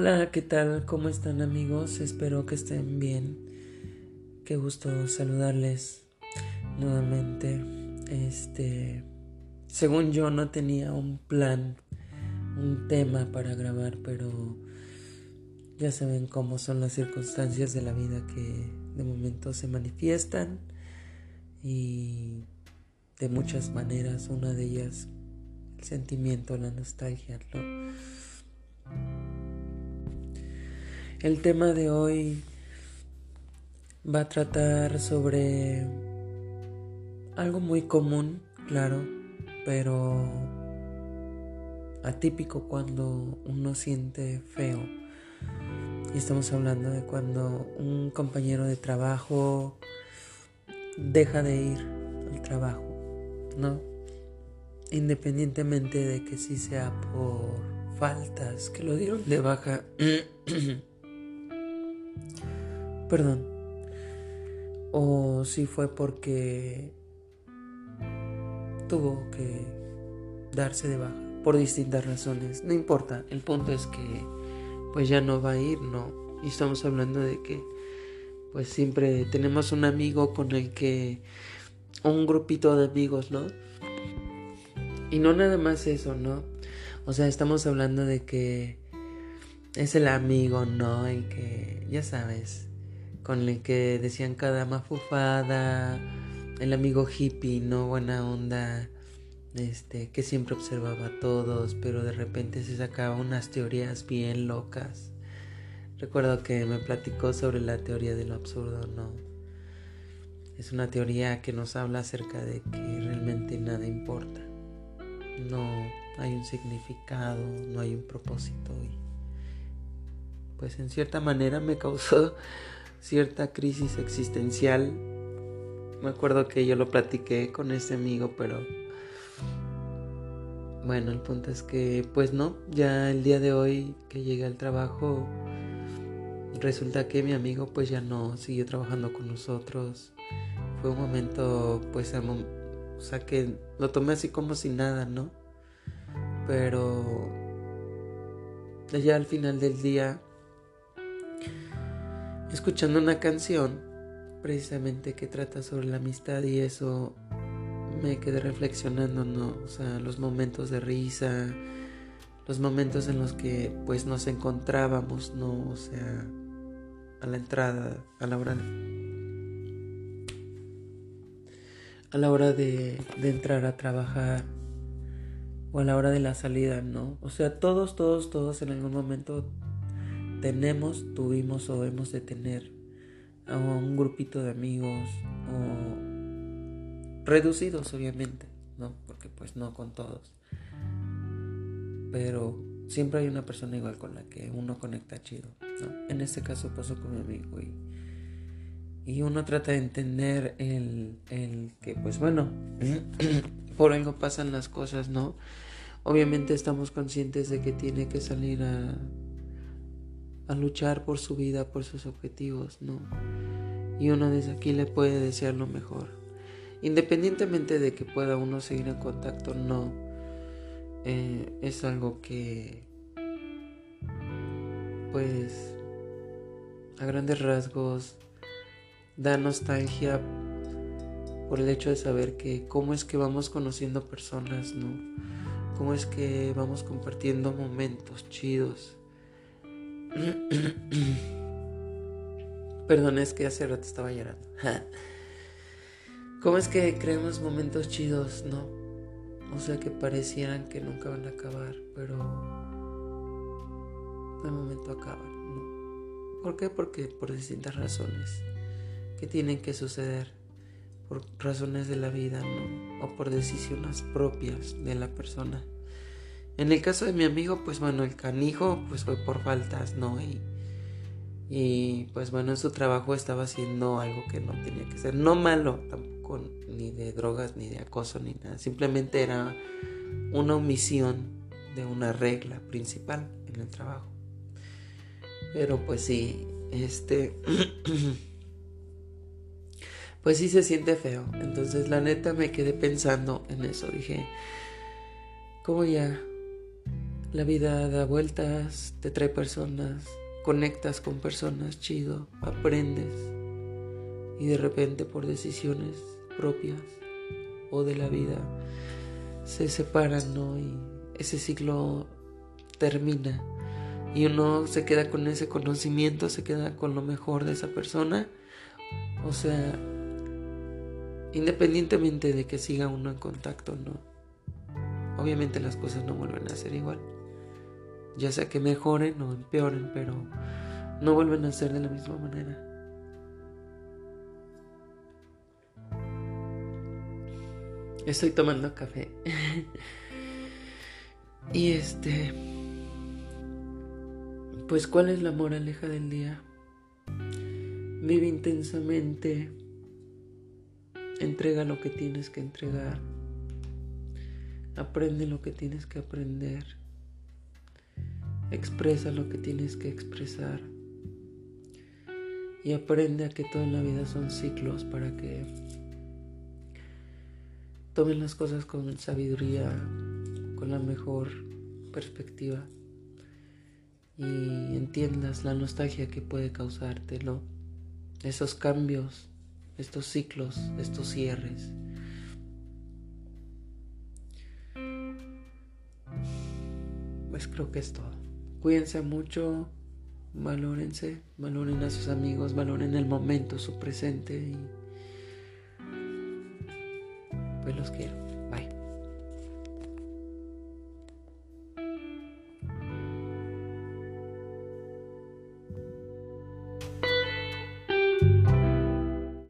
Hola, ¿qué tal? ¿Cómo están amigos? Espero que estén bien. Qué gusto saludarles nuevamente. Este, según yo no tenía un plan, un tema para grabar, pero ya saben cómo son las circunstancias de la vida que de momento se manifiestan y de muchas maneras, una de ellas el sentimiento, la nostalgia, ¿no? El tema de hoy va a tratar sobre algo muy común, claro, pero atípico cuando uno siente feo. Y estamos hablando de cuando un compañero de trabajo deja de ir al trabajo, ¿no? Independientemente de que sí sea por faltas, que lo dieron de baja. Perdón. O si fue porque tuvo que darse de baja por distintas razones. No importa, el punto es que pues ya no va a ir, no. Y estamos hablando de que pues siempre tenemos un amigo con el que un grupito de amigos, ¿no? Y no nada más eso, ¿no? O sea, estamos hablando de que es el amigo, ¿no? El que, ya sabes, con el que decían cada mafufada, el amigo hippie, ¿no? Buena onda, este, que siempre observaba a todos, pero de repente se sacaba unas teorías bien locas. Recuerdo que me platicó sobre la teoría de lo absurdo, ¿no? Es una teoría que nos habla acerca de que realmente nada importa. No hay un significado, no hay un propósito pues en cierta manera me causó cierta crisis existencial. Me acuerdo que yo lo platiqué con ese amigo, pero bueno, el punto es que pues no, ya el día de hoy que llegué al trabajo resulta que mi amigo pues ya no siguió trabajando con nosotros. Fue un momento pues o sea que lo tomé así como si nada, ¿no? Pero ya al final del día escuchando una canción precisamente que trata sobre la amistad y eso me quedé reflexionando, ¿no? O sea, los momentos de risa, los momentos en los que pues nos encontrábamos, ¿no? O sea, a la entrada, a la hora a la hora de, de entrar a trabajar o a la hora de la salida, ¿no? O sea, todos, todos, todos en algún momento tenemos, tuvimos o hemos de tener a un grupito de amigos o reducidos obviamente, ¿no? Porque pues no con todos. Pero siempre hay una persona igual con la que uno conecta chido. En este caso pasó con mi amigo y, y uno trata de entender el, el que pues bueno, por algo pasan las cosas, ¿no? Obviamente estamos conscientes de que tiene que salir a a luchar por su vida, por sus objetivos, ¿no? Y uno desde aquí le puede desear lo mejor. Independientemente de que pueda uno seguir en contacto, no. Eh, es algo que, pues, a grandes rasgos, da nostalgia por el hecho de saber que cómo es que vamos conociendo personas, ¿no? Cómo es que vamos compartiendo momentos chidos Perdón, es que hace rato estaba llorando. ¿Cómo es que creemos momentos chidos, no? O sea, que parecieran que nunca van a acabar, pero de momento acaban, ¿no? ¿Por qué? Porque por distintas razones que tienen que suceder, por razones de la vida, ¿no? O por decisiones propias de la persona. En el caso de mi amigo, pues bueno, el canijo pues fue por faltas, ¿no? Y, y pues bueno, en su trabajo estaba haciendo algo que no tenía que ser. No malo, tampoco ni de drogas, ni de acoso, ni nada. Simplemente era una omisión de una regla principal en el trabajo. Pero pues sí, este... pues sí se siente feo. Entonces la neta me quedé pensando en eso. Dije, ¿cómo ya La vida da vueltas, te trae personas, conectas con personas chido, aprendes y de repente por decisiones propias o de la vida se separan, ¿no? Y ese ciclo termina y uno se queda con ese conocimiento, se queda con lo mejor de esa persona. O sea, independientemente de que siga uno en contacto, no. Obviamente las cosas no vuelven a ser igual. Ya sea que mejoren o empeoren, pero no vuelven a ser de la misma manera. Estoy tomando café. y este... Pues ¿cuál es la moraleja del día? Vive intensamente, entrega lo que tienes que entregar, aprende lo que tienes que aprender, expresa lo que tienes que expresar y aprende a que toda la vida son ciclos para que tomen las cosas con sabiduría, con la mejor perspectiva y entiendas la nostalgia que puede causártelo, esos cambios, estos ciclos, estos cierres. Pues creo que es todo. Cuídense mucho, valórense, valoren a sus amigos, valoren el momento, su presente y pues los quiero.